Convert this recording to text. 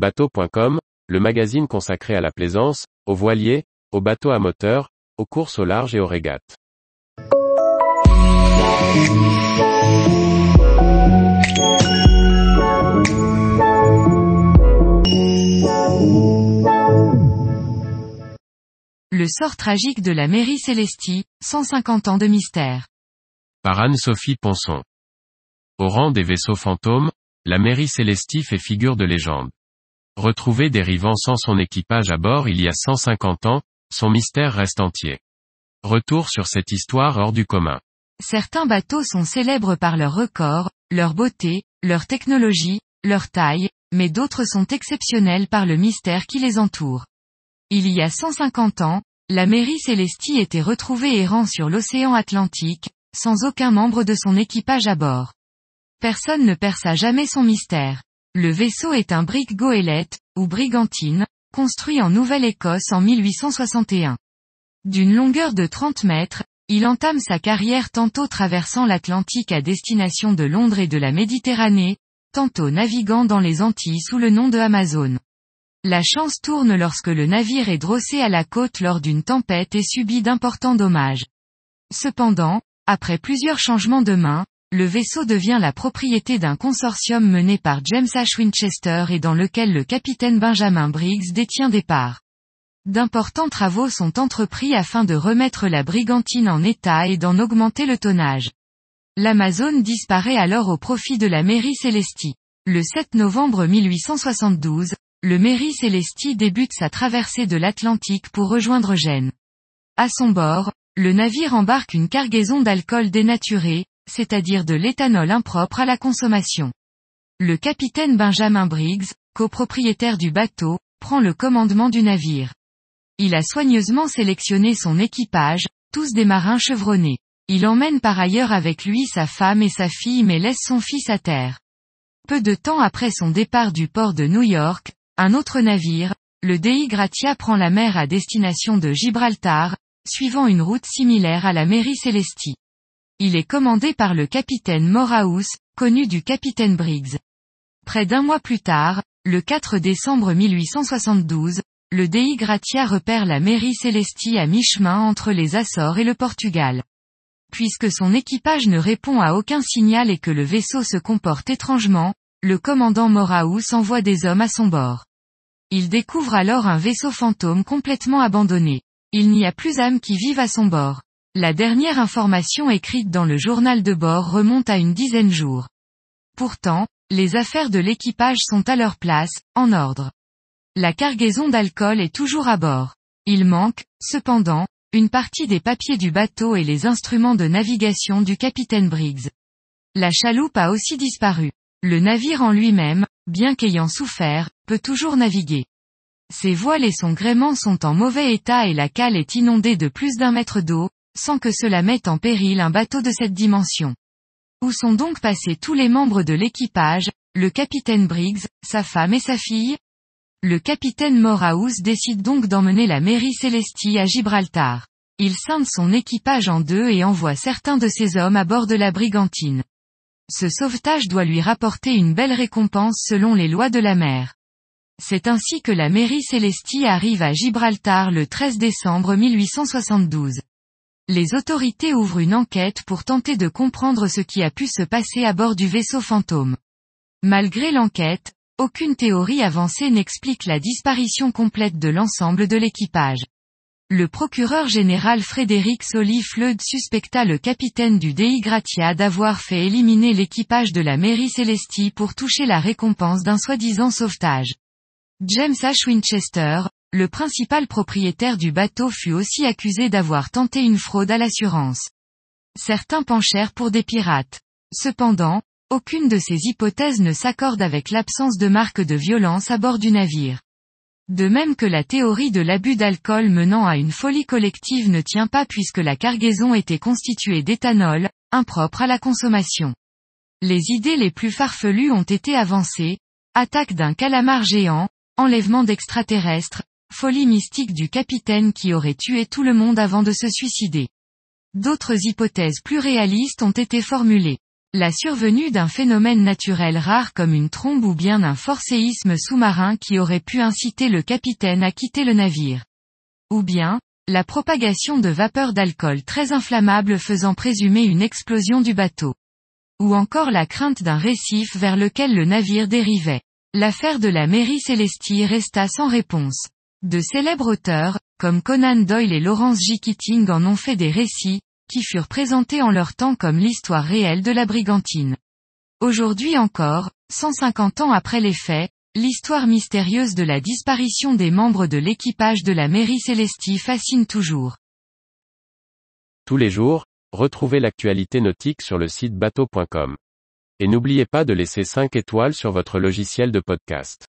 Bateau.com, le magazine consacré à la plaisance, aux voiliers, aux bateaux à moteur, aux courses au large et aux régates. Le sort tragique de la mairie Célestie, 150 ans de mystère. Par Anne-Sophie Ponson. Au rang des vaisseaux fantômes, la mairie Célestie fait figure de légende. Retrouvé dérivant sans son équipage à bord il y a 150 ans, son mystère reste entier. Retour sur cette histoire hors du commun. Certains bateaux sont célèbres par leur record, leur beauté, leur technologie, leur taille, mais d'autres sont exceptionnels par le mystère qui les entoure. Il y a 150 ans, la mairie Célestie était retrouvée errant sur l'océan Atlantique, sans aucun membre de son équipage à bord. Personne ne perça jamais son mystère. Le vaisseau est un brig goélette, ou brigantine, construit en Nouvelle-Écosse en 1861. D'une longueur de 30 mètres, il entame sa carrière tantôt traversant l'Atlantique à destination de Londres et de la Méditerranée, tantôt naviguant dans les Antilles sous le nom de Amazon. La chance tourne lorsque le navire est drossé à la côte lors d'une tempête et subit d'importants dommages. Cependant, après plusieurs changements de main, le vaisseau devient la propriété d'un consortium mené par James H. Winchester et dans lequel le capitaine Benjamin Briggs détient des parts. D'importants travaux sont entrepris afin de remettre la brigantine en état et d'en augmenter le tonnage. L'Amazon disparaît alors au profit de la mairie Célestie. Le 7 novembre 1872, le Mairie Célestie débute sa traversée de l'Atlantique pour rejoindre Gênes. À son bord, le navire embarque une cargaison d'alcool dénaturé, c'est-à-dire de l'éthanol impropre à la consommation. Le capitaine Benjamin Briggs, copropriétaire du bateau, prend le commandement du navire. Il a soigneusement sélectionné son équipage, tous des marins chevronnés. Il emmène par ailleurs avec lui sa femme et sa fille mais laisse son fils à terre. Peu de temps après son départ du port de New York, un autre navire, le Dei Gratia prend la mer à destination de Gibraltar, suivant une route similaire à la mairie Célestie. Il est commandé par le capitaine Moraus, connu du capitaine Briggs. Près d'un mois plus tard, le 4 décembre 1872, le Dei Gratia repère la mairie Célestie à mi-chemin entre les Açores et le Portugal. Puisque son équipage ne répond à aucun signal et que le vaisseau se comporte étrangement, le commandant Moraus envoie des hommes à son bord. Il découvre alors un vaisseau fantôme complètement abandonné. Il n'y a plus âme qui vive à son bord. La dernière information écrite dans le journal de bord remonte à une dizaine jours. Pourtant, les affaires de l'équipage sont à leur place, en ordre. La cargaison d'alcool est toujours à bord. Il manque, cependant, une partie des papiers du bateau et les instruments de navigation du capitaine Briggs. La chaloupe a aussi disparu. Le navire en lui-même, bien qu'ayant souffert, peut toujours naviguer. Ses voiles et son gréement sont en mauvais état et la cale est inondée de plus d'un mètre d'eau, sans que cela mette en péril un bateau de cette dimension. Où sont donc passés tous les membres de l'équipage, le capitaine Briggs, sa femme et sa fille? Le capitaine Moraus décide donc d'emmener la mairie Célestie à Gibraltar. Il scinde son équipage en deux et envoie certains de ses hommes à bord de la brigantine. Ce sauvetage doit lui rapporter une belle récompense selon les lois de la mer. C'est ainsi que la mairie Célestie arrive à Gibraltar le 13 décembre 1872. Les autorités ouvrent une enquête pour tenter de comprendre ce qui a pu se passer à bord du vaisseau fantôme. Malgré l'enquête, aucune théorie avancée n'explique la disparition complète de l'ensemble de l'équipage. Le procureur général Frédéric Soli Fleud suspecta le capitaine du Dei Gratia d'avoir fait éliminer l'équipage de la mairie Célestie pour toucher la récompense d'un soi-disant sauvetage. James H. Winchester, le principal propriétaire du bateau fut aussi accusé d'avoir tenté une fraude à l'assurance. Certains penchèrent pour des pirates. Cependant, aucune de ces hypothèses ne s'accorde avec l'absence de marques de violence à bord du navire. De même que la théorie de l'abus d'alcool menant à une folie collective ne tient pas puisque la cargaison était constituée d'éthanol, impropre à la consommation. Les idées les plus farfelues ont été avancées, attaque d'un calamar géant, enlèvement d'extraterrestres, folie mystique du capitaine qui aurait tué tout le monde avant de se suicider. D'autres hypothèses plus réalistes ont été formulées. La survenue d'un phénomène naturel rare comme une trombe ou bien d'un fort séisme sous-marin qui aurait pu inciter le capitaine à quitter le navire. Ou bien, la propagation de vapeurs d'alcool très inflammables faisant présumer une explosion du bateau. Ou encore la crainte d'un récif vers lequel le navire dérivait. L'affaire de la mairie Célestie resta sans réponse. De célèbres auteurs, comme Conan Doyle et Lawrence J. Keating en ont fait des récits, qui furent présentés en leur temps comme l'histoire réelle de la brigantine. Aujourd'hui encore, 150 ans après les faits, l'histoire mystérieuse de la disparition des membres de l'équipage de la mairie Célestie fascine toujours. Tous les jours, retrouvez l'actualité nautique sur le site bateau.com. Et n'oubliez pas de laisser 5 étoiles sur votre logiciel de podcast.